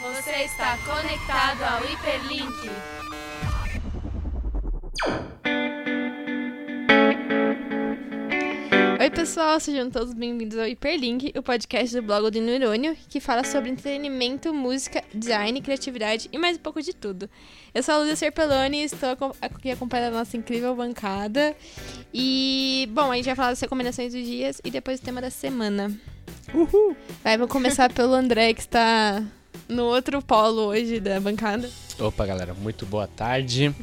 Você está conectado ao Hiperlink. Oi, pessoal, sejam todos bem-vindos ao Hiperlink, o podcast do blog do Neurônio, que fala sobre entretenimento, música, design, criatividade e mais um pouco de tudo. Eu sou a Lúcia Serpeloni e estou aqui acompanhada da nossa incrível bancada. E, bom, a gente vai falar das recomendações dos dias e depois o tema da semana. Uhul! Vai, vou começar pelo André, que está no outro polo hoje da bancada. Opa, galera, muito boa tarde.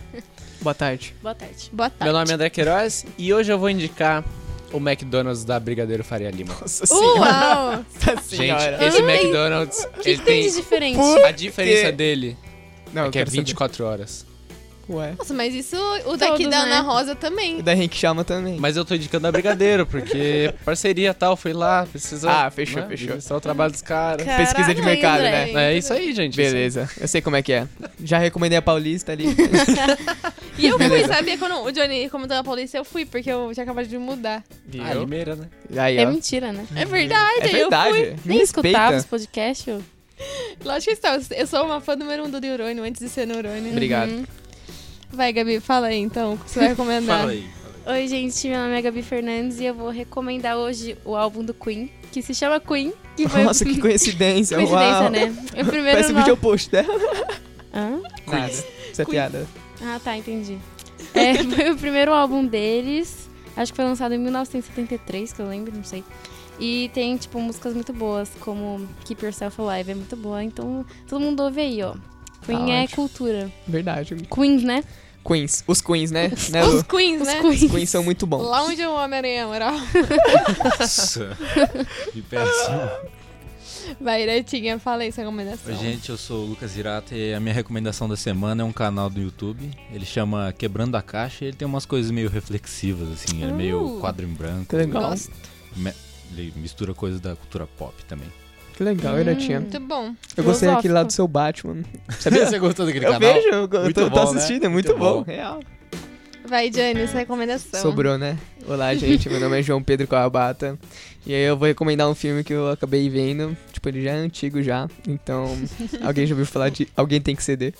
Boa tarde. Boa tarde. Boa tarde. Meu nome é André Queiroz e hoje eu vou indicar o McDonald's da Brigadeiro Faria Lima. Nossa senhora. Uau! Nossa senhora. Gente, esse McDonald's, O que, ele que tem tem de diferente? a diferença dele Não, é que é quero saber. 24 horas. Ué. Nossa, mas isso o daqui Todos, da né? Ana Rosa também. E da Henrique Chama também. Mas eu tô indicando a Brigadeiro, porque parceria e tal, fui lá, precisa... Ah, fechou, né, fechou. Só o trabalho dos caras. Pesquisa de mercado, né? É isso aí, gente. Beleza, eu sei como é que é. Já recomendei a Paulista ali. E eu fui, Beleza. sabia? Quando o Johnny comentou na polícia, eu fui, porque eu já acabei de mudar. Ah, é Limeira, né? Aí, É mentira, né? É verdade, É verdade. eu fui. Me Nem escutava os respeita. podcasts. eu- Lógico que está. Eu sou uma fã número um do Neurônio, antes de ser Neurônio. Obrigado. Uhum. Vai, Gabi, fala aí então, o que você vai recomendar. Fala aí. Oi, gente, meu nome é Gabi Fernandes e eu vou recomendar hoje o álbum do Queen, que se chama Queen. Que foi Nossa, que coincidência. coincidência, Uau. né? O primeiro Parece nome... vídeo post dela. Hã? Nada. Isso é piada. Ah, tá, entendi. É, foi o primeiro álbum deles. Acho que foi lançado em 1973, que eu lembro, não sei. E tem, tipo, músicas muito boas, como Keep Yourself Alive, é muito boa. Então, todo mundo ouve aí, ó. Queen Tá é ótimo. cultura. Verdade. Queens, né? Queens. Os Queens, né? né Os? Queens, Os né? Queens. Os Queens são muito bons. Lá onde o Homem-Aranha moral. Nossa. Que péssimo. Vai, Netinha, fala aí sua recomendação. Oi, gente, eu sou o Lucas Hirata e a minha recomendação da semana é um canal do YouTube. Ele chama Quebrando a Caixa e ele tem umas coisas meio reflexivas, assim. Ele é meio Uh. quadro em branco. Que legal. Ele mistura coisas da cultura pop também. Que legal, Iratinha. Muito bom. Eu gostei daquele lá do seu Batman. Sabia? Você gostou daquele Eu canal? vejo, eu, eu Muito tô, né? assistindo, é muito, Muito bom. bom. Real. Vai, Johnny, sua recomendação. Sobrou, né? Olá, gente. Meu nome é João Pedro Coabata. E aí eu vou recomendar um filme que eu acabei vendo. Tipo, ele já é antigo já. Então, alguém já ouviu falar de Alguém Tem Que Ceder?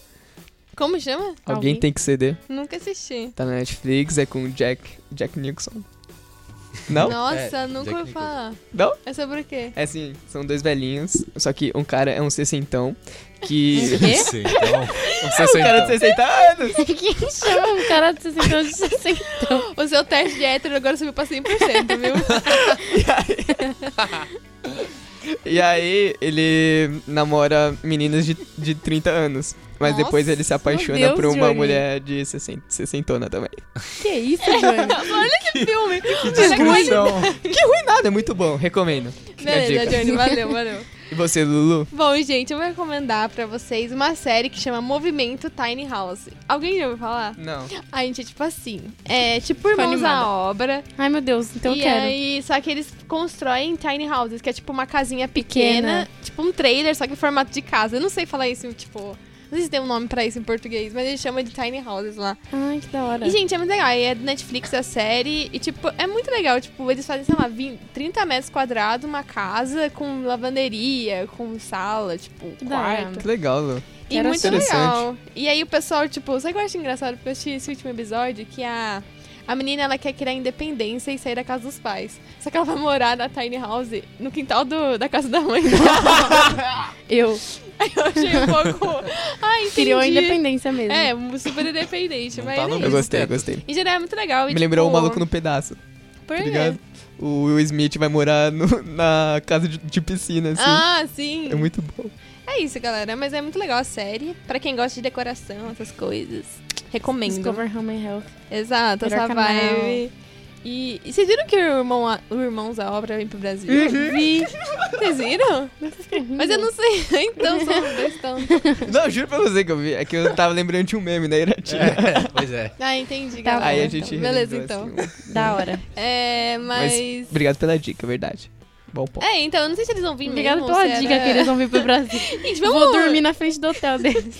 Como chama? Alguém, Alguém? Tem Que Ceder. Nunca assisti. Tá na Netflix, é com o Jack, Jack Nicholson. Não? Nossa, É, nunca ouvi falar. Não? É sobre o quê? É assim, são dois velhinhos. Só que um cara é um sessentão. Que... Quê? Sim, então, Você um cara de 60 anos! Quem chama um cara de 60 anos de 60? O seu teste de hétero agora subiu pra 100%, viu? E aí, ele namora meninas de, de 30 anos. Mas Nossa, depois ele se apaixona Deus, por uma Johnny. mulher de 60, sessentona também. Que isso, Johnny? que filme! Que Discussão. que ruim nada, é muito bom, recomendo. Beleza. Johnny, valeu, valeu. E você, Lulu? Bom, gente, eu vou recomendar pra vocês uma série que chama Movimento Tiny House. Alguém já ouviu falar? Não. A gente é tipo assim, é tipo Irmãos à Obra. Ai, meu Deus, então eu e quero. aí, só que eles constroem tiny houses, que é tipo uma casinha pequena, Pequena. tipo um trailer, só que em formato de casa. Eu não sei falar isso, tipo... Não sei se tem um nome pra isso em português, mas eles chamam de tiny houses lá. Ai, que da hora. E, gente, é muito legal. E é do Netflix a série. E, tipo, é muito legal. Tipo, eles fazem, sei lá, 20, 30 metros quadrados, uma casa com lavanderia, com sala, tipo, Que quarto. Que legal, Lu. E muito legal. E aí o pessoal, tipo, sabe o que eu acho engraçado? Porque eu assisti esse último episódio que a. A menina, ela quer criar independência e sair da casa dos pais. Só que ela vai morar na tiny house no quintal do, da casa da mãe dela. Eu Aí eu achei um pouco... Ah, entendi. queria a independência mesmo. É, super independente, Não mas tá é Eu isso. gostei, eu gostei. Em geral é muito legal. e, Me lembrou o tipo, maluco no pedaço, Por tá quê? ligado? O Will Smith vai morar no- na casa de, de piscina, assim. Ah, sim. É muito bom. É isso, galera. Mas é muito legal a série. Pra quem gosta de decoração, essas coisas. Recomendo. Discover Home and Health. Exato, Melhor essa canal. vibe. E, e vocês viram que o, irmão, a- o Irmãos à Obra vem pro Brasil? Vi. Vocês viram? Mas eu não sei. Então, são os dois tão... Não, juro pra você que eu vi. É que eu tava lembrando de um meme da Iratinha. É, pois é. Ah, entendi, Tá galera. Aí a gente Beleza, relembrou, então. assim, um- Da hora. É, mas... Mas obrigado pela dica, verdade. Bom ponto. É, então, eu não sei se eles vão vir Obrigada mesmo. pela se dica era- que eles vão vir pro Brasil. Gente, vamos... Vou dormir na frente do hotel deles.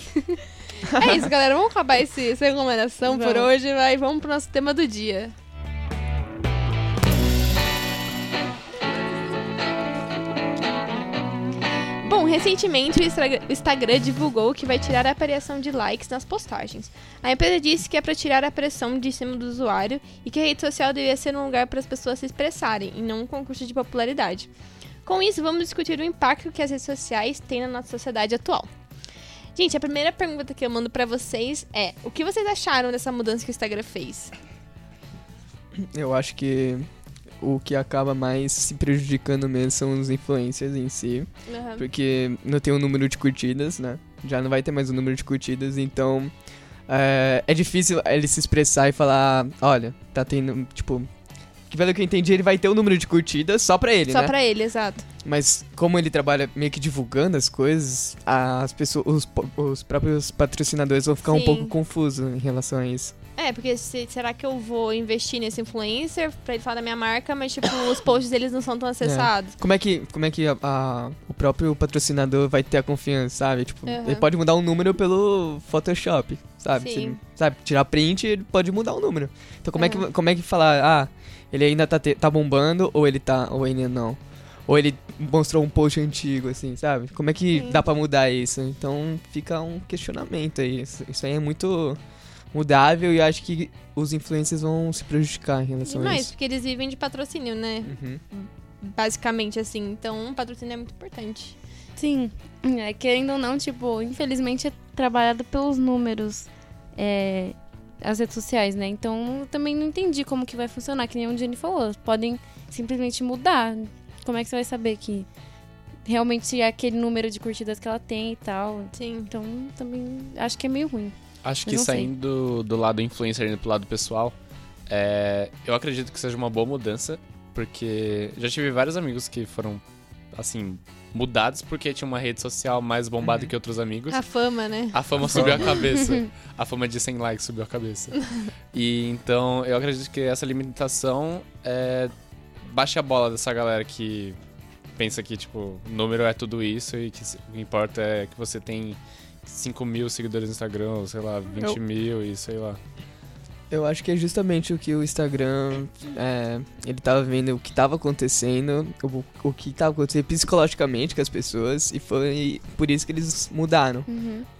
É isso, galera. Vamos acabar esse, essa recomendação por Vamos. hoje. Vai, vamos pro nosso tema do dia. Bom, recentemente, o Instagram- divulgou que vai tirar a aparição de likes nas postagens. A empresa disse que é para tirar a pressão de cima do usuário e que a rede social deveria ser um lugar para as pessoas se expressarem e não um concurso de popularidade. Com isso, vamos discutir o impacto que as redes sociais têm na nossa sociedade atual. Gente, a primeira pergunta que eu mando pra vocês é: o que vocês acharam dessa mudança que o Instagram fez? Eu acho que o que acaba mais se prejudicando mesmo são os influencers em si. Porque não tem o número de curtidas, né? Já não vai ter mais o número de curtidas, então é, é difícil ele se expressar e falar, olha, tá tendo, tipo. Que pelo que eu entendi, ele vai ter o número de curtidas só pra ele, Só né? pra ele, exato. Mas como ele trabalha meio que divulgando as coisas, as pessoas, os, os próprios patrocinadores vão ficar um Sim. pouco confusos em relação a isso. É, porque se- será que eu vou investir nesse influencer pra ele falar da minha marca, mas tipo, os posts deles não são tão acessados? Como é que, como é que a- a- próprio patrocinador vai ter a confiança, sabe? Tipo, Aham. ele pode mudar um número pelo Photoshop, sabe? Sim. Ele, sabe, tirar print, ele pode mudar o número. Então como é, Aham. que, como é que falar, ah, ele ainda tá, te- tá bombando ou ele tá, ou ainda não? Ou ele mostrou um post antigo, assim, sabe? Como é que Sim. dá pra mudar isso? Então fica um questionamento aí. Isso, isso aí é muito mudável e eu acho que os influencers vão se prejudicar em relação a Demais, isso. porque eles vivem de patrocínio, né? Uhum. Basicamente, assim. Então, um patrocínio é muito importante. Sim, é, querendo ou não, tipo, infelizmente é trabalhado pelos números é, as redes sociais, né? Então eu também não entendi como que vai funcionar, que nem o Jenny falou. Podem simplesmente mudar. Como é que você vai saber que realmente é aquele número de curtidas que ela tem e tal? Sim. Então também acho que é meio ruim. Acho que saindo do lado influencer indo pro lado pessoal, é, eu acredito que seja uma boa mudança, porque já tive vários amigos que foram, assim, mudados porque tinha uma rede social mais bombada que outros amigos. A fama, né? A fama subiu a cabeça. A fama de 100 likes subiu a cabeça. E então eu acredito que essa limitação é, baixe a bola dessa galera que pensa que, tipo, número é tudo isso e que o que importa é que você tem 5 mil seguidores no Instagram, ou sei lá, 20 Eu- mil e sei lá. Eu acho que é justamente o que o Instagram. é, ele tava vendo o que tava acontecendo, o, o que tava acontecendo psicologicamente com as pessoas, e foi por isso que eles mudaram.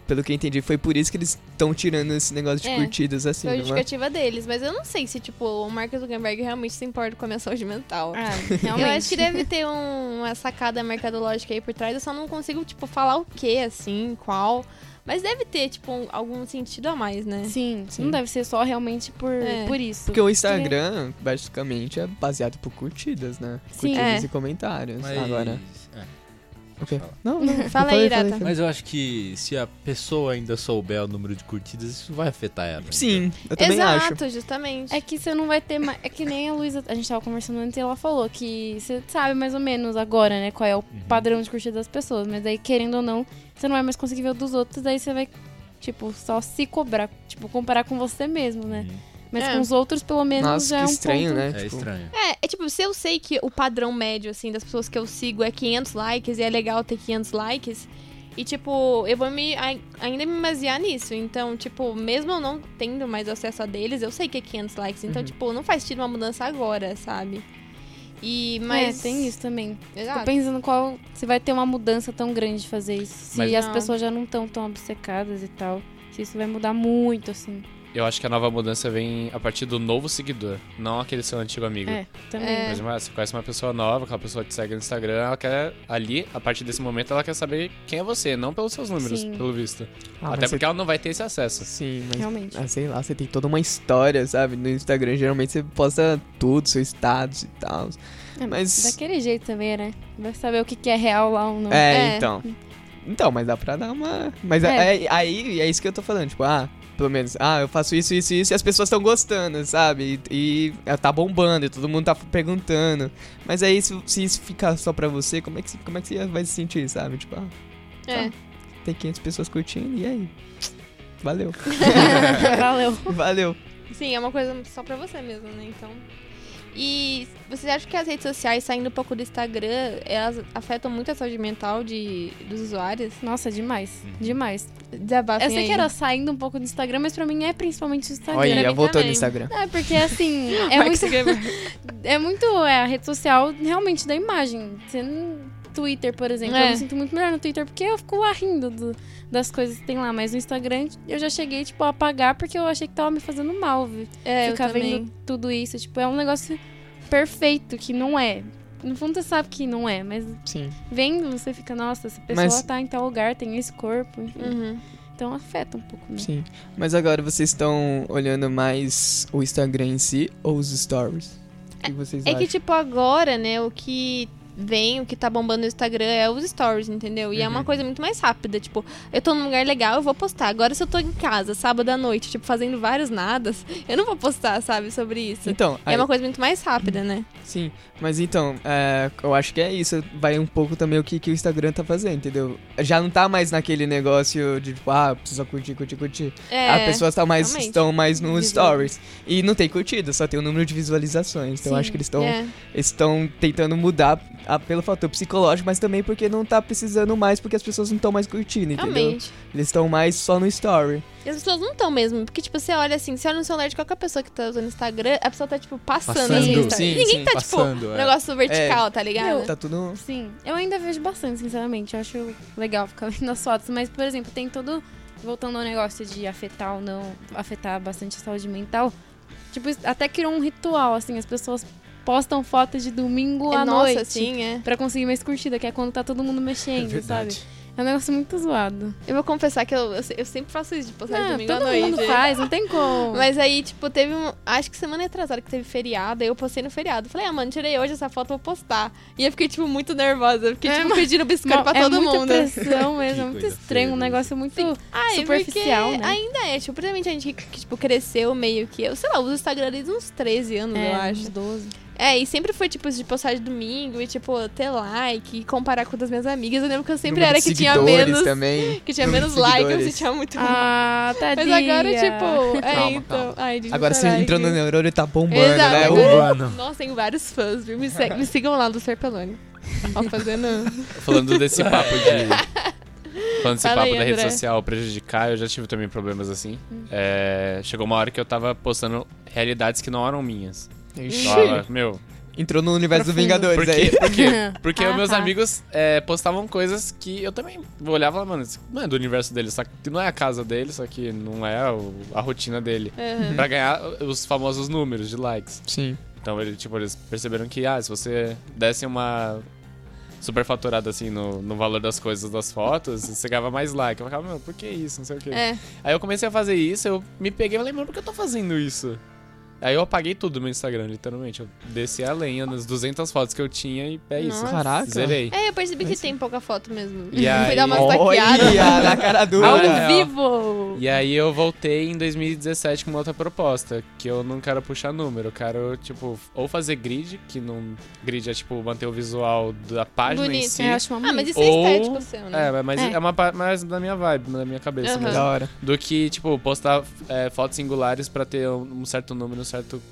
Pelo que eu entendi, foi por isso que eles estão tirando esse negócio de É, curtidas assim, Foi a é? justificativa deles. Mas eu não sei se, tipo, o Mark Zuckerberg realmente se importa com a minha saúde mental. Ah, Eu acho que deve ter um- uma sacada mercadológica aí por trás. Eu só não consigo, tipo, falar o que, assim, qual. Mas deve ter, tipo, um- algum sentido a mais, né? Sim, Sim. não deve ser só realmente por, É. por isso. Porque o Instagram, basicamente, é baseado por curtidas, né? Sim. Curtidas É. e comentários. Mas, Agora. É. O quê? Fala. Não, não. Fala aí, Irata. Mas eu acho que se a pessoa ainda souber o número de curtidas, isso vai afetar ela. Sim, eu também acho. Exato, justamente. É que você não vai ter mais. É que nem a Luísa. A gente tava conversando antes e ela falou que você sabe mais ou menos agora, né? Qual é o padrão de curtida das pessoas. Mas daí, querendo ou não, você não vai mais conseguir ver o dos outros. Daí você vai, tipo, só se cobrar. Tipo, comparar com você mesmo, né? Uhum. Mas É. com os outros, pelo menos, Nossa, já é um estranho, ponto. né? É Tipo, estranho. É, é tipo, se eu sei que o padrão médio, assim, das pessoas que eu sigo é 500 likes e é legal ter 500 likes, e, tipo, eu vou me, ai- ainda me basear nisso. Então, tipo, mesmo eu não tendo mais acesso a deles, eu sei que é 500 likes. Então, Uhum. tipo, não faz sentido uma mudança agora, sabe? E, mas... É, tem isso também. Tô Exato. pensando qual. Se vai ter uma mudança tão grande de fazer isso. Se Mas- as Não. pessoas já não estão tão obcecadas e tal. Se isso vai mudar muito, assim. Eu acho que a nova mudança vem a partir do novo seguidor, não aquele seu antigo amigo. É, também. É. Por exemplo, você conhece uma pessoa nova, aquela pessoa te segue no Instagram, ela quer ali, a partir desse momento, ela quer saber quem é você, não pelos seus números, Sim. pelo visto. ah, Até porque ela não vai ter esse acesso. Sim, mas Realmente. Ah, sei lá, você tem toda uma história, sabe? No Instagram, geralmente você posta tudo, seu status e tal. É, mas- Daquele jeito também, né? Vai saber o que, que é real lá ou não. É, É. então. Então, mas dá pra dar uma. Mas É. é. aí é isso que eu tô falando, tipo, ah, pelo menos, ah, eu faço isso, isso, isso, e as pessoas estão gostando, sabe? E, e tá bombando, e todo mundo tá perguntando. Mas aí, se, se isso ficar só pra você, como é, que, como é que você vai se sentir, sabe? Tipo, ah, É. tem 500 pessoas curtindo, e aí? Valeu. Valeu. Valeu. Sim, é uma coisa só pra você mesmo, né? Então. E vocês acham que as redes sociais, saindo um pouco do Instagram, elas afetam muito a saúde mental de, dos usuários? Nossa, demais. Demais. Desabafem Eu sei aí. que era saindo um pouco do Instagram, mas pra mim é principalmente o Instagram. Olha, mim voltou também. no Instagram. É, porque assim, é muito. É muito. É a rede social realmente da imagem. Você não. Twitter, por exemplo. É. Eu me sinto muito melhor no Twitter porque eu fico lá rindo do- das coisas que tem lá. Mas no Instagram eu já cheguei, tipo, a apagar porque eu achei que tava me fazendo mal, É, Ficar eu vendo tudo isso. Tipo, é um negócio perfeito, que não é. No fundo você sabe que não é, mas Sim. vendo você fica, nossa, essa pessoa Mas- tá em tal lugar, tem esse corpo, enfim. Uhum. Então afeta um pouco, né? Sim. Mas agora vocês estão olhando mais o Instagram em si ou os stories? Que vocês É acham? que, tipo, agora, né, o que vem, o que tá bombando no Instagram é os stories, entendeu? E é uma Uhum. coisa muito mais rápida. Tipo, eu tô num lugar legal, eu vou postar. Agora, se eu tô em casa, sábado à noite, tipo, fazendo vários nadas, eu não vou postar, sabe, sobre isso. Então, aí- é uma coisa muito mais rápida, né? sim. Mas então, é, eu acho que é isso. Vai um pouco também o que, que o Instagram tá fazendo, entendeu? Já não tá mais naquele negócio de, tipo, ah, precisa curtir, curtir, curtir. É. As pessoas tão mais, estão mais nos stories. E não tem curtida, só tem o número de visualizações. Então eu Sim, acho que eles estão É. estão tentando mudar a- pelo fator psicológico, mas também porque não tá precisando mais, porque as pessoas não estão mais curtindo, entendeu? Realmente. Eles estão mais só no story. E as pessoas não estão mesmo. Porque, tipo, você olha assim, você olha no celular de qualquer pessoa que tá usando Instagram, a pessoa tá, tipo, passando, Passando. assim, Instagram. Sim, Ninguém sim, tá, passando, tipo, é. negócio vertical, tá ligado? Meu, Tá tudo. Sim, eu ainda vejo bastante, sinceramente. Eu acho legal ficar vendo as fotos. Mas, por exemplo, tem todo. Voltando ao negócio de afetar ou não, afetar bastante a saúde mental. Tipo, até criou um ritual, assim, as pessoas postam fotos de domingo É, à nossa, noite. assim, é. Pra conseguir mais curtida, que é quando tá todo mundo mexendo, sabe? É um negócio muito zoado. Eu vou confessar que eu, eu, eu sempre faço isso de postar de Ah, domingo à todo noite. mundo faz, não tem como. Mas aí, tipo, teve um. Acho que semana atrasada que teve feriado, aí eu postei no feriado. Falei, ah, mano, tirei hoje essa foto, vou postar. E eu fiquei, tipo, muito nervosa. Eu fiquei, É, tipo, pedindo biscoito Não, pra é todo muita mundo. pressão mesmo, é muito estranho, um negócio muito Ai, superficial, porque né? ainda é, tipo, principalmente a gente que, que, tipo, cresceu meio que. Eu sei lá, uso o Instagram desde uns 13 anos, é, eu uns acho. 12. É, e sempre foi, tipo, de postar de domingo e, tipo, ter like e comparar com das minhas amigas. Eu lembro que eu sempre Número era que tinha menos. também. Que tinha Número menos de like, eu me seguidores. sentia muito. Ah, Mas tadinha. agora, tipo, é, Calma, então. calma. Ai, Agora você entrou no neurônio e tá bombando, Exato, né? Uh, Mano. Nossa, tem vários fãs, viu? Me, segue- me sigam lá do Serpelone. Ó, fazendo. Falando desse papo de. Falando desse Fala papo aí, da rede André. social prejudicar, eu já tive também problemas assim. É, chegou uma hora que eu tava postando realidades que não eram minhas. Ixi. Meu, Entrou no universo do Profundo. Vingadores por aí. quê? Por quê? Porque Ah, meus tá. amigos é, postavam coisas que eu também olhava e falava, mano, isso não é do universo dele, só que não é a casa dele, só que não é o- a rotina dele. Uhum. Pra ganhar os famosos números de likes. Sim. Então, ele, tipo, eles perceberam que, ah, se você desse uma superfaturada, assim, no, no valor das coisas das fotos, você ganhava mais like. Eu ficava, meu, por que isso? Não sei o quê. É. Aí eu comecei a fazer isso, eu me peguei e falei, mano, por que eu tô fazendo isso? Aí eu apaguei tudo do meu Instagram, literalmente. Eu desci a lenha nas 200 fotos que eu tinha e é isso. Nossa. Caraca. Zerei. É, eu percebi que tem pouca foto mesmo. E aí- Fui dar uma. Olha, na cara dura. Ao É. vivo! E aí eu voltei em 2017 com uma outra proposta, que eu não quero puxar número, eu quero, tipo, ou fazer grid, que não... Grid é, tipo, manter o visual da página em Bonito. si. É, eu acho uma Ah, mas isso Ou- é estético seu, né? É, mas é, É. uma mais da minha vibe, da minha cabeça mesmo. Da hora. Do que, tipo, postar é, fotos singulares pra ter um, certo número, certo...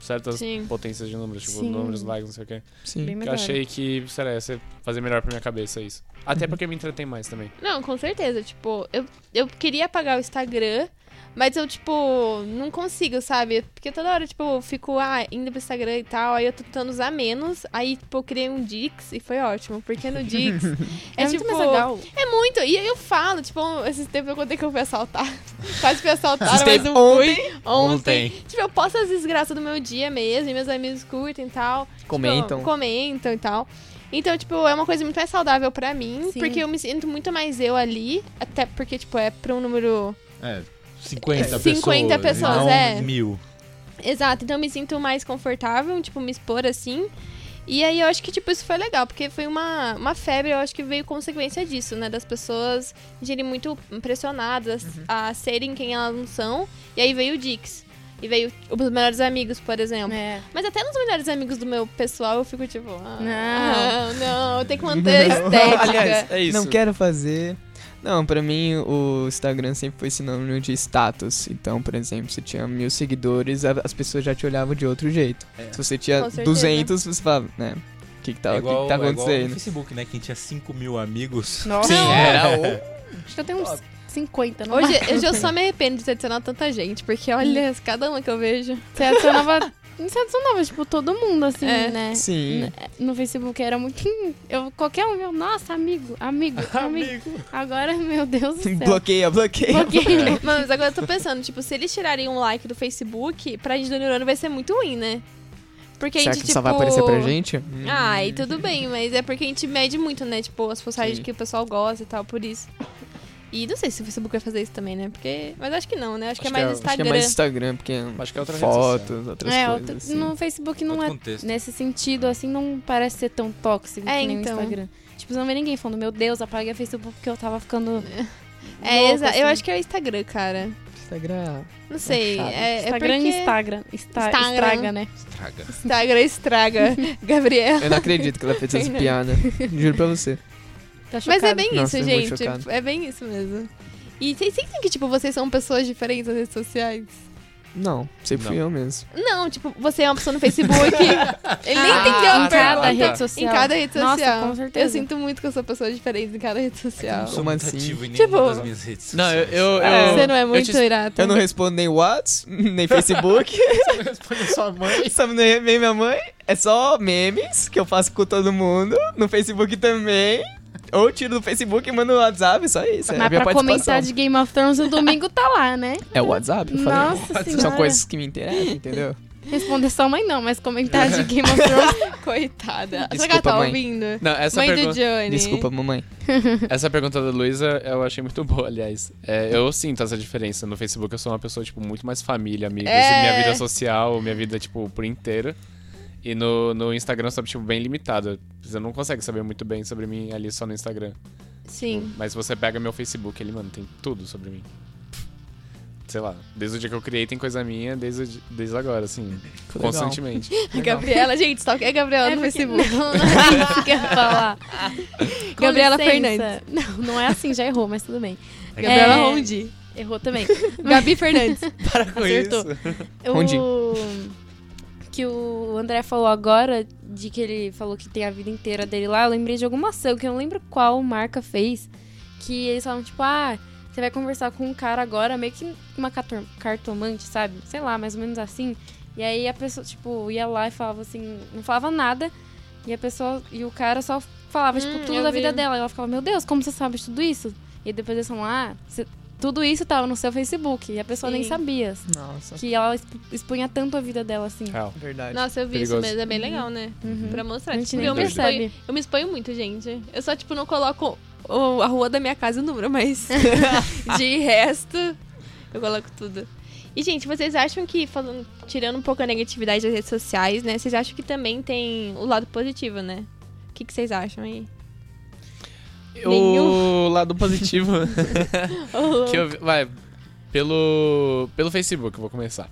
Certas Sim. potências de números, tipo, Sim. números, likes, não sei o quê. Sim. Bem Que eu achei que, sei lá, ia ser- fazer melhor pra minha cabeça isso. Até porque me entretém mais também. Não, com certeza. Tipo, eu, eu queria apagar o Instagram, mas eu, tipo, não consigo, sabe? Porque toda hora, tipo, eu fico, ah, indo pro Instagram e tal, aí eu tô tentando usar menos, aí, tipo, eu criei um Dix e foi ótimo, porque no Dix É, é, muito tipo... mais legal. É muito, e aí eu falo, tipo, esses tempos eu contei que eu fui assaltar. Quase fui assaltada, Esses mas tempos não fui. Ontem. Ontem. Tipo, eu posto as desgraças do meu dia mesmo, e meus amigos curtem e tal. Comentam. Tipo, comentam e tal. Então, tipo, é uma coisa muito mais saudável pra mim, Sim. porque eu me sinto muito mais eu ali, até porque, tipo, é pra um número... É, 50 pessoas. 50 pessoas, não é. mil. Exato, então eu me sinto mais confortável, tipo, me expor assim. E aí eu acho que, tipo, isso foi legal, porque foi uma, uma febre, eu acho que veio consequência disso, né? Das pessoas serem muito pressionadas a serem quem elas não são. E aí veio o Dix. E veio os melhores amigos, por exemplo. É. Mas até nos melhores amigos do meu pessoal eu fico tipo, ah, Não. não, eu tenho que manter a Não. estética. Aliás, é isso. Não quero fazer. Não, pra mim o Instagram sempre foi sinônimo de status. Então, por exemplo, se tinha mil seguidores, as pessoas já te olhavam de outro jeito. Se você tinha Com certeza. 200, você falava, né? O que que tá, é o que que tá é igual acontecendo? no Facebook, né? Quem tinha 5 mil amigos. Nossa. Sim, era o... Acho que eu tenho uns 50, não Hoje, hoje eu só me arrependo de ter adicionado tanta gente, porque olha, cada uma que eu vejo. Você adicionava Você adicionava, tipo, todo mundo, assim, É. né? Sim. No Facebook era muito. Eu, qualquer um, meu, nossa, amigo, amigo, amigo. Agora, meu Deus do céu. Bloqueia, bloqueia. Bloqueio. Mas agora eu tô pensando, tipo, se eles tirarem um like do Facebook, pra gente do neurônio vai ser muito ruim, né? Porque a Será gente, que tipo... só vai aparecer pra gente? Ai, tudo bem, mas é porque a gente mede muito, né? Tipo, as postagens Sim. que o pessoal gosta e tal, por isso. E não sei se o Facebook vai fazer isso também, né? Porque... Mas acho que não, né? Acho, que é Acho mais que é- Acho que Instagram. é mais Instagram, porque Acho que é outra fotos, outras É, coisas. outra- assim. no Facebook não Outro é. contexto. Nesse sentido, assim, não parece ser tão tóxico É, que nem então. o Instagram. Tipo, você não vê ninguém falando, meu Deus, apaguei o Facebook porque eu tava ficando. É, louco, exa- eu assim. acho que é o Instagram, cara. Instagram. Não sei. É, é Instagram porque... e Instagram. Esta- Instagram. Estraga, né? Estraga. Instagram estraga. Gabriela. Eu não acredito que ela fez essa piada. Juro pra você. Tá Mas é bem Nossa, isso, eu muito gente. É bem isso mesmo. E vocês sentem que, tipo, vocês são pessoas diferentes nas redes sociais? Não, sempre fui Não. eu mesmo. Não, tipo, você é uma pessoa no Facebook. Ele nem Ah, entendeu a em cada rede social. Em cada rede Nossa, social. com certeza. Eu sinto muito que eu sou pessoa diferente em cada rede social. Eu não sou muito assim? ativo em Tipo- nenhuma das minhas redes Não, eu. sociais. eu, É. eu Você não é muito te- irata. Eu não respondo nem Whats, nem Facebook. respondo sua mãe. Sabe, nem nem minha mãe. É só memes que eu faço com todo mundo. No Facebook também. Ou tiro do Facebook e mando no WhatsApp, só isso. É Mas pra comentar de Game of Thrones no domingo tá lá, né? É o WhatsApp, eu falei. Nossa senhora. São coisas que me interessam, entendeu? Responder sua mãe não, mas comentar de Game of Thrones. Coitada. Será que ela Desculpa, tá mãe. ouvindo? Não, essa mãe do pergunta. Johnny. Desculpa, mamãe. Essa pergunta da Luísa eu achei muito boa, aliás. É, eu sinto essa diferença. No Facebook eu sou uma pessoa, tipo, muito mais família, amigos, É. minha vida social, minha vida, tipo, por inteira. E no, no Instagram eu sou, tipo, bem limitado. Você não consegue saber muito bem sobre mim ali só no Instagram. Sim. Mas se você pega meu Facebook, ele, mano, tem tudo sobre mim. Sei lá, desde o dia que eu criei tem coisa minha, desde, desde agora, assim, Que legal. constantemente. Gabriela, gente, stalk é Gabriela no porque- Facebook. Não, não é isso que eu ia falar. Com Gabriela licença. Fernandes. Não, não é assim, já errou, mas tudo bem. Gabriela É. Rondi. Errou também. Gabi Fernandes. Para com Acertou. isso. Onde? O que o André falou agora, de que ele falou que tem a vida inteira dele lá, eu lembrei de alguma ação, que eu não lembro qual marca fez, que eles falavam, tipo, ah, você vai conversar com um cara agora, meio que uma cartomante, sabe? Sei lá, mais ou menos assim. E aí a pessoa, tipo, ia lá e falava assim, não falava nada, e a pessoa, e o cara só falava, tipo, Hum, tudo eu da vi. vida dela. E ela ficava, meu Deus, como você sabe de tudo isso? E depois eles falavam, ah, você- tudo isso tava no seu Facebook. E a pessoa nem Sim. sabia Nossa. que ela exp- expunha tanto a vida dela assim. Real. Verdade. Nossa, eu vi isso Perigoso. mesmo. É bem legal, né? Uhum. Pra mostrar. A gente Tipo, nem eu, me exponho, eu me exponho muito, gente. Eu só, tipo, não coloco o- a rua da minha casa e o número, mas de resto, eu coloco tudo. E, gente, vocês acham que, falando, tirando um pouco a negatividade das redes sociais, né? Vocês acham que também tem o lado positivo, né? O que, que vocês acham aí? O lado positivo que eu vai pelo pelo Facebook, eu vou começar.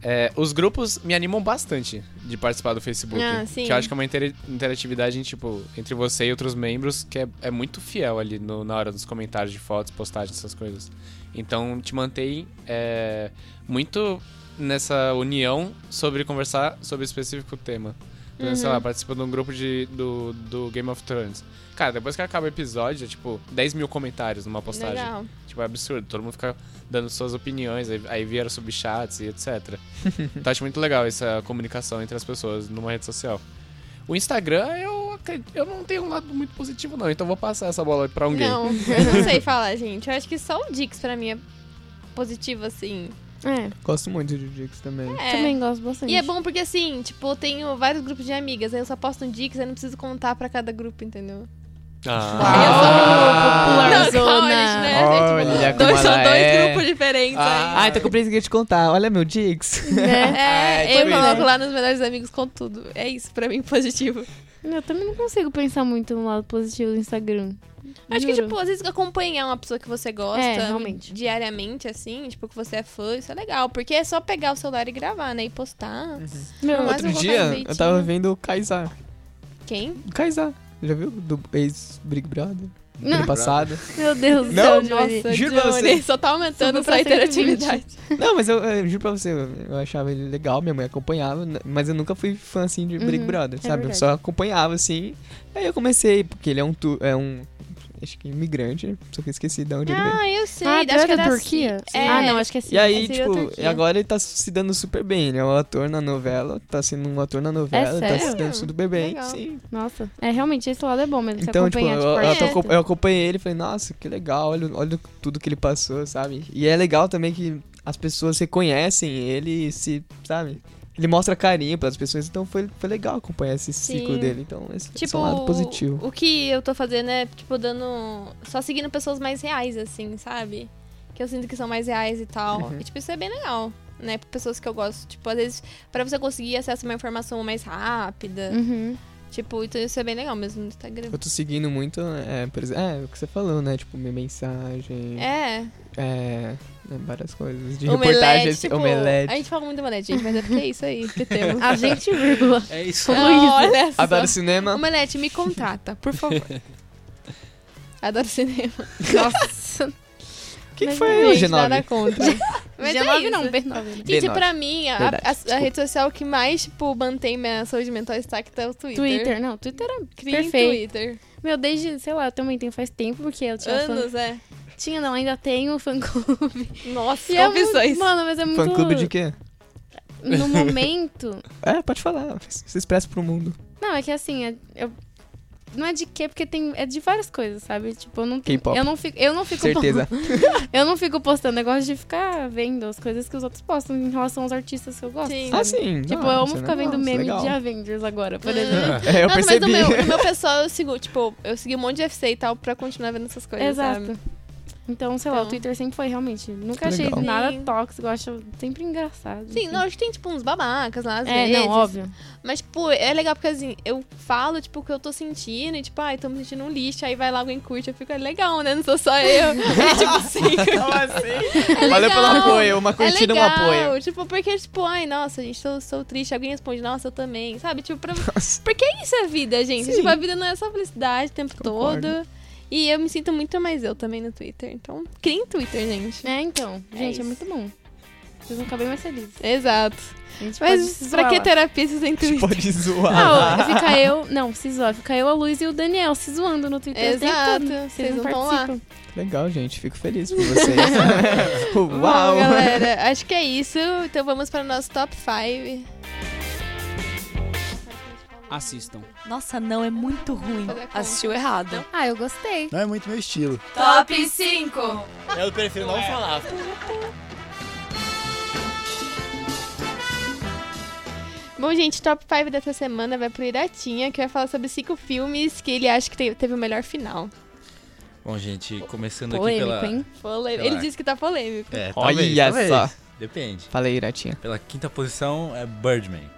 É, os grupos me animam bastante de participar do Facebook. Ah, sim. Que eu acho que é uma intera- interatividade tipo, entre você e outros membros que é, é muito fiel ali no- na hora dos comentários de fotos, postagens, essas coisas. Então te mantém é, muito nessa união sobre conversar sobre específico tema. Exemplo, sei Uhum. lá, participa de um grupo de, do, do Game of Thrones. Cara, depois que acaba o episódio, é tipo 10 mil comentários numa postagem. legal. Tipo, é absurdo. Todo mundo fica dando suas opiniões, aí, aí vieram subchats e etc. então acho muito legal essa comunicação entre as pessoas numa rede social. O Instagram, eu, acredito- eu não tenho um lado muito positivo, não. Então vou passar essa bola pra alguém. Não, eu não sei falar, gente. Eu acho que só o Dix pra mim é positivo, assim. É, Gosto muito de Dix também. É. também gosto bastante. E é bom porque, assim, tipo, eu tenho vários grupos de amigas, aí eu só posto um Dix, aí eu não preciso contar pra cada grupo, entendeu? Ah. Não, Zona. calma, gente, né? Olha como dois, são dois é. grupos diferentes Ah. Ai, tô com preguiça de contar. Olha meu Dix. aí. né? É, eu tipo coloco isso. lá nos melhores amigos com tudo. É isso, pra mim, positivo. Eu também não consigo pensar muito no lado positivo do Instagram. Acho que, tipo, às vezes acompanhar uma pessoa que você gosta É, realmente. diariamente, assim, tipo, que você é fã, isso é legal. Porque é só pegar o celular e gravar, né? E postar. Meu, Mas Outro dia, eu tava direitinho. vendo o Kaysar. Quem? O Kaysar. Já viu? Do ex-Big Brother? Não. Ano passado. meu Deus do Não, céu, Johnny. Nossa, Juro pra Johnny, você. só tá aumentando pra sua interatividade. Não, mas eu, eu juro pra você, eu, eu achava ele legal, minha mãe acompanhava, mas eu nunca fui fã assim de Big Uhum, Brother, é sabe? eu só acompanhava assim. Aí eu comecei, porque ele é um tu- é um acho que imigrante, só que eu esqueci de onde ele veio. Ah, eu sei. Ah, acho que é é da Turquia? É. Ah, não, acho que é E Síria. aí, seria tipo, Turquia. e agora ele tá se dando super bem. Ele é um ator na novela, tá sendo um ator na novela, tá se dando super bem. Legal. Sim. Nossa, é realmente esse lado é bom mesmo. Então, se tipo, eu, eu, tipo, eu, artista. eu acompanhei ele e falei, nossa, que legal, olha, olha tudo que ele passou, sabe? E é legal também que as pessoas reconhecem ele e se, sabe? Ele mostra carinho pras pessoas, então foi, foi legal acompanhar esse ciclo Sim. dele. Então, esse, esse é Tipo, um lado positivo. o que eu tô fazendo é, tipo, dando. Só seguindo pessoas mais reais, assim, sabe? Que eu sinto que são mais reais e tal. Uhum. E, tipo, isso é bem legal, né? Pra pessoas que eu gosto. Tipo, às vezes, pra você conseguir acesso a uma informação mais rápida. Uhum. Tipo, então isso é bem legal mesmo no Instagram. Eu tô seguindo muito, é, por exemplo, é, o que você falou, né? Tipo, minha mensagem, É, é, várias coisas. De omelete, reportagem, assim, tipo, omelete. A gente fala muito omelete, gente, mas é porque é isso aí que temos. A gente, vírgula. É isso. Ah, olha só. Adoro cinema. Omelete, me contrata, por favor. Adoro cinema. Nossa. O que, que foi o Gente, G9? nada contra. Mas é G9 isso. não, B9. né? Gente, B9. pra mim, a, Verdade, a- a rede social que mais, tipo, mantém minha saúde mental intacta é o Twitter. Twitter, não, Twitter é Cria perfeito. Twitter. Meu, desde, sei lá, eu também tenho faz tempo, porque eu tinha fã... Anos, é. Tinha, não, ainda tenho fã clube. Nossa, E é muito-. Mano, mas é muito... Fã clube de quê? No momento... É, pode falar. Se expressa pro mundo. Não, é que assim, é- eu... Não é de quê, porque tem... É de várias coisas, sabe? Tipo, eu não... Eu não fico... Eu não fico Certeza. eu não fico postando, eu gosto de ficar vendo as coisas que os outros postam em relação aos artistas que eu gosto. Sim. Ah, sim. Tipo, não, eu amo é ficar vendo é meme legal. de Avengers agora, por Hum. exemplo. É, eu Nossa, mas no meu, meu pessoal eu sigo, tipo, eu segui um monte de FC e tal pra continuar vendo essas coisas, Exato. sabe? Então, sei lá, Então. o Twitter sempre foi realmente. Nunca achei Legal. nada Sim. tóxico, eu acho sempre engraçado. Sim, enfim. não, acho que tem, tipo, uns babacas lá, às É, vezes. não, óbvio. Mas, tipo, é legal porque, assim, eu falo, tipo, o que eu tô sentindo e, tipo, ai, tô me sentindo um lixo, aí vai lá alguém curte, eu fico, é legal, né? Não sou só eu. É, tipo assim... Valeu pelo apoio. Uma curtida, é um legal. apoio. Tipo, porque, tipo, ai, nossa, gente, sou, sou triste. Alguém responde, nossa, eu também. Sabe? Tipo, pra... Porque isso é vida, gente. Sim. Tipo, a vida não é só felicidade o tempo Concordo. todo. E eu me sinto muito mais eu também no Twitter. Então, criem Twitter, gente. É, então. É Gente, é, isso. muito bom. Vocês vão ficar bem mais felizes. Exato. A gente pode Mas pra que terapia se sem Twitter? Pode zoar. Não, fica eu. Não, se zoar. Fica eu, a Luz e o Daniel se zoando no Twitter. Exato. Vocês não não lá. Legal, gente. Fico feliz por vocês. Uau. Bom, galera, acho que é isso. Então vamos para o nosso top 5. Assistam. Nossa, não, é muito ruim. Assistiu errado. Ah, eu gostei. Não é muito meu estilo. Top 5! Eu prefiro não falar. Bom, gente, top 5 dessa semana vai pro Iratinha, que vai falar sobre cinco filmes que ele acha que te- teve o melhor final. Bom, gente, começando aqui Polêmico, pela... hein? Polêmico. Lá. Ele disse que tá polêmico. É, Olha talvez. só. Depende. Falei, Iratinha. Pela quinta posição é Birdman.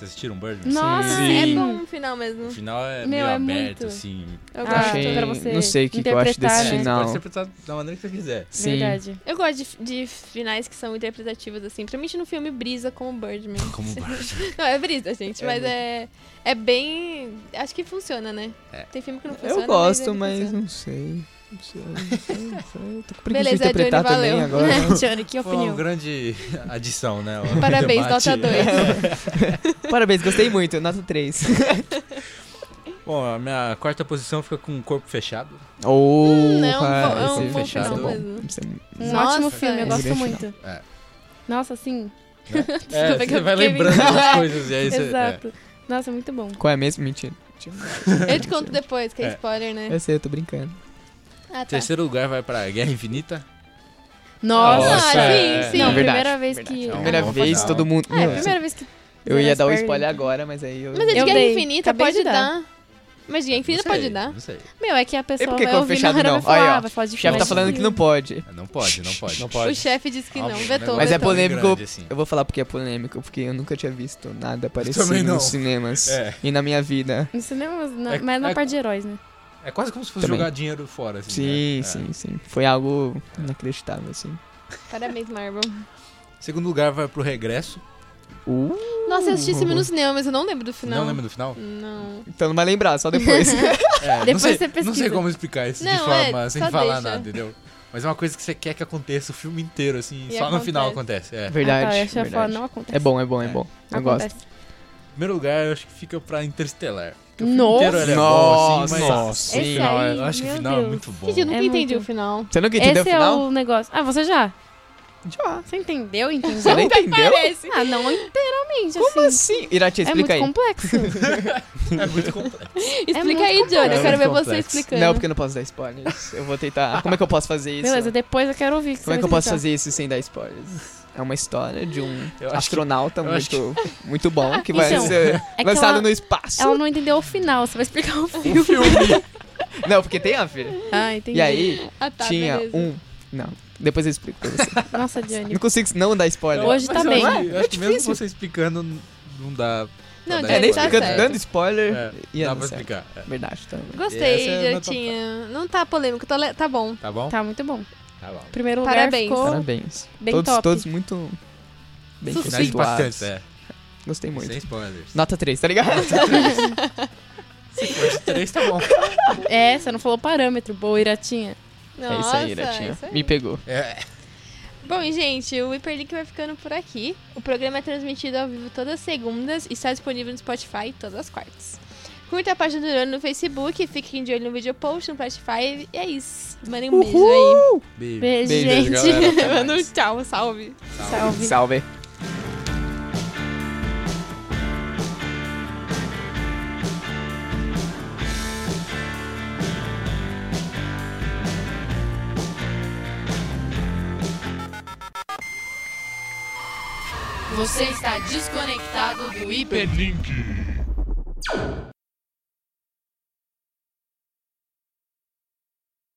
Vocês assistiram Birdman? Nossa, Sim. É bom o final mesmo. O final é Meu, meio é aberto, muito. assim. Eu gosto. Achei- pra você não sei o que, que eu acho interpretar, desse né? final. Pode interpretar da maneira que você quiser. Sim. Verdade. Eu gosto de, de finais que são interpretativos, assim. Principalmente no filme Brisa com o Birdman. Como Birdman. Não, é Brisa, gente, É mas é, é bem... Acho que funciona, né? É. Tem filme que não funciona, Eu gosto, ele mas funciona. não sei. Não sei, não sei, não sei. Tô com preguiça Beleza, de interpretar Johnny, também valeu. agora. Tiane, que Foi uma opinião? grande adição, né? ao Parabéns, debate. nota 2. Parabéns, gostei muito. Nota 3. Bom, a minha quarta posição fica com o corpo fechado. Oh, Hum, é um cara, é um bom fechado final é bom. é- Um Nossa, ótimo filme, eu é. gosto Grande muito. É. Nossa, sim. É, que você vai lembrando das coisas e aí você... é. Exato. Nossa, muito bom. Qual é mesmo? Mentira. Eu te conto depois, que é, É. spoiler, né? Eu sei, eu tô brincando. Ah, tá. Terceiro lugar vai pra Guerra Infinita. Nossa, Nossa, é. sim, sim. Não, verdade, primeira vez verdade. que. É um Primeira bom vez, final. todo mundo. Ah, é a Meu, primeira vez que. eu ia dar o Spoiler. spoiler agora, mas aí eu. Mas é de Eu Guerra dei. Infinita, Acabei pode de dar. dar. Mas de Guerra Infinita Não sei, pode dar. Não sei. Meu, é que a pessoa por que vai ouvir fechado não? vai falar, Aí, ó. ah, vai falar de O chefe tá falando que não pode. Não pode, não pode. Não O pode. chefe disse que não, Óbvio, vetou. um Mas é polêmico. grande, assim. Eu vou falar porque é polêmico, porque eu nunca tinha visto nada parecido não. nos cinemas. É. E na minha vida. No cinema, na, É- mas na é- parte de heróis, né? É quase como se fosse Também. jogar dinheiro fora, assim. Sim, né? É. sim, sim. Foi algo inacreditável, assim. Parabéns, Marvel. Segundo lugar vai pro Regresso. Uh, Nossa, eu assisti esse filme no cinema, mas eu não lembro do final. Não lembra do final? Não. Então não vai lembrar, só depois. É, não Depois sei, você Não sei pesquisa. como explicar isso de Não, forma é, sem falar deixa. nada, entendeu? Mas é uma coisa que você quer que aconteça o filme inteiro, assim, E só no final acontece. acontece. É. verdade. Ah, tá, eu achei verdade. falar, não acontece. É bom, é bom, é É. bom. Eu gosto. Primeiro lugar, eu acho que fica pra Interstellar. Porque o filme Nossa. é bom, assim, Nossa. Esse final, aí, eu acho que o final é Deus. muito bom. Gente, eu nunca É entendi muito- o final. Você nunca entendeu Esse o é final? o negócio. Ah, você já? Já. Você entendeu? Entendeu? Você não entendeu? Ah, não inteiramente, Como assim. assim? Irati, É muito explica aí. complexo. É muito complexo. Explica muito aí, Johnny. Eu complexo. quero ver É você complexo. explicando. Não, porque eu não posso dar spoilers. Eu vou tentar. Como é que eu posso fazer isso? Beleza, depois eu quero ouvir. que Como é que eu posso fazer isso sem dar spoilers? É uma história de um astronauta acho muito, muito bom que vai Então, ser é que lançado ela- no espaço. Ela não entendeu o final, você vai explicar o filme. Não, porque tem a ver. Ah, entendi. E aí, Ah, tá, tinha beleza. um. Não, depois eu explico pra você. Nossa, Johnny. não consigo não dar spoiler. Hoje Mas tá eu bem. acho que- Eu acho que mesmo você explicando, não dá. Não, É, nem tá explicando, certo. dando spoiler. É, ia dá pra certo. explicar. é. Verdade, tá. Gostei, Essa é Jotinha. Não tá polêmico, tá, tá bom. Tá bom? Tá muito bom. Tá bom. Primeiro lugar Parabéns. ficou... Parabéns. Bem todos, top. todos muito bem Sucinto. Finais impactantes, é. Gostei muito. Sem spoilers. Nota 3, tá ligado? Se for de três, tá bom. É, você não falou parâmetro, boa, Iratinha. é isso aí, Iratinha. isso aí. Me pegou. É. Bom, gente, o Hyperlink vai ficando por aqui. O programa é transmitido ao vivo todas as segundas e está disponível no Spotify todas as quartas. Curta a página do Urano no Facebook, fiquem de olho no vídeo post no Spotify. E é isso. Mandem um beijo aí. Beijo. Beijo, Beijo, gente. galera. Manda um tchau, salve. Salve. Salve. Você está desconectado do Hiperlink.